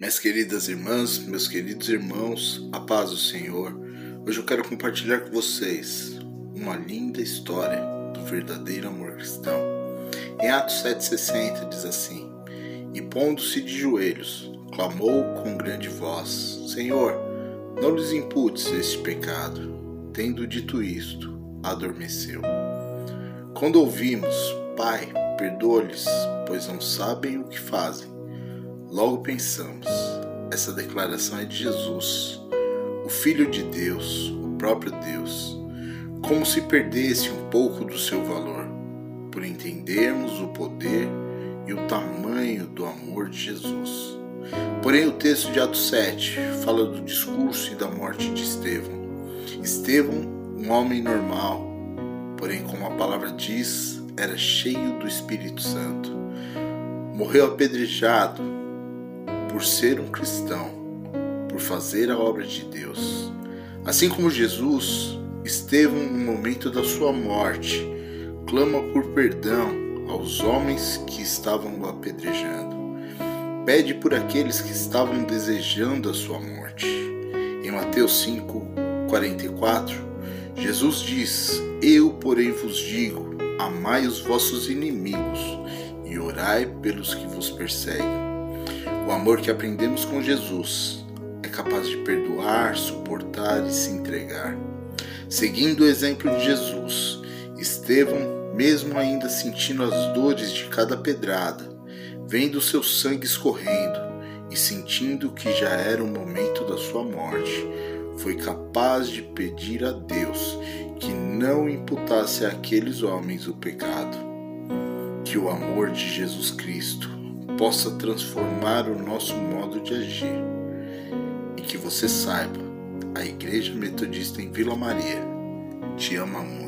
Minhas queridas irmãs, meus queridos irmãos, a paz do Senhor. Hoje eu quero compartilhar com vocês uma linda história do verdadeiro amor cristão. Em Atos 7,60 diz assim: E pondo-se de joelhos, clamou com grande voz: Senhor, não lhes imputes este pecado. Tendo dito isto, adormeceu. Quando ouvimos, Pai, perdoa-lhes, pois não sabem o que fazem. Logo pensamos, essa declaração é de Jesus, o Filho de Deus, o próprio Deus, como se perdesse um pouco do seu valor, por entendermos o poder e o tamanho do amor de Jesus. Porém, o texto de Atos 7 fala do discurso e da morte de Estevão. Estevão, um homem normal, porém, como a palavra diz, era cheio do Espírito Santo. Morreu apedrejado por ser um cristão, por fazer a obra de Deus. Assim como Jesus, Estevão, no momento da sua morte, clama por perdão aos homens que estavam o apedrejando. Pede por aqueles que estavam desejando a sua morte. Em Mateus 5, 44, Jesus diz: Eu, porém, vos digo amai os vossos inimigos e orai pelos que vos perseguem. O amor que aprendemos com Jesus é capaz de perdoar, suportar e se entregar. Seguindo o exemplo de Jesus, Estevão, mesmo ainda sentindo as dores de cada pedrada, vendo seu sangue escorrendo e sentindo que já era o momento da sua morte, foi capaz de pedir a Deus que não imputasse àqueles homens o pecado. Que o amor de Jesus Cristo possa transformar o nosso modo de agir. E que você saiba, a Igreja Metodista em Vila Maria te ama muito.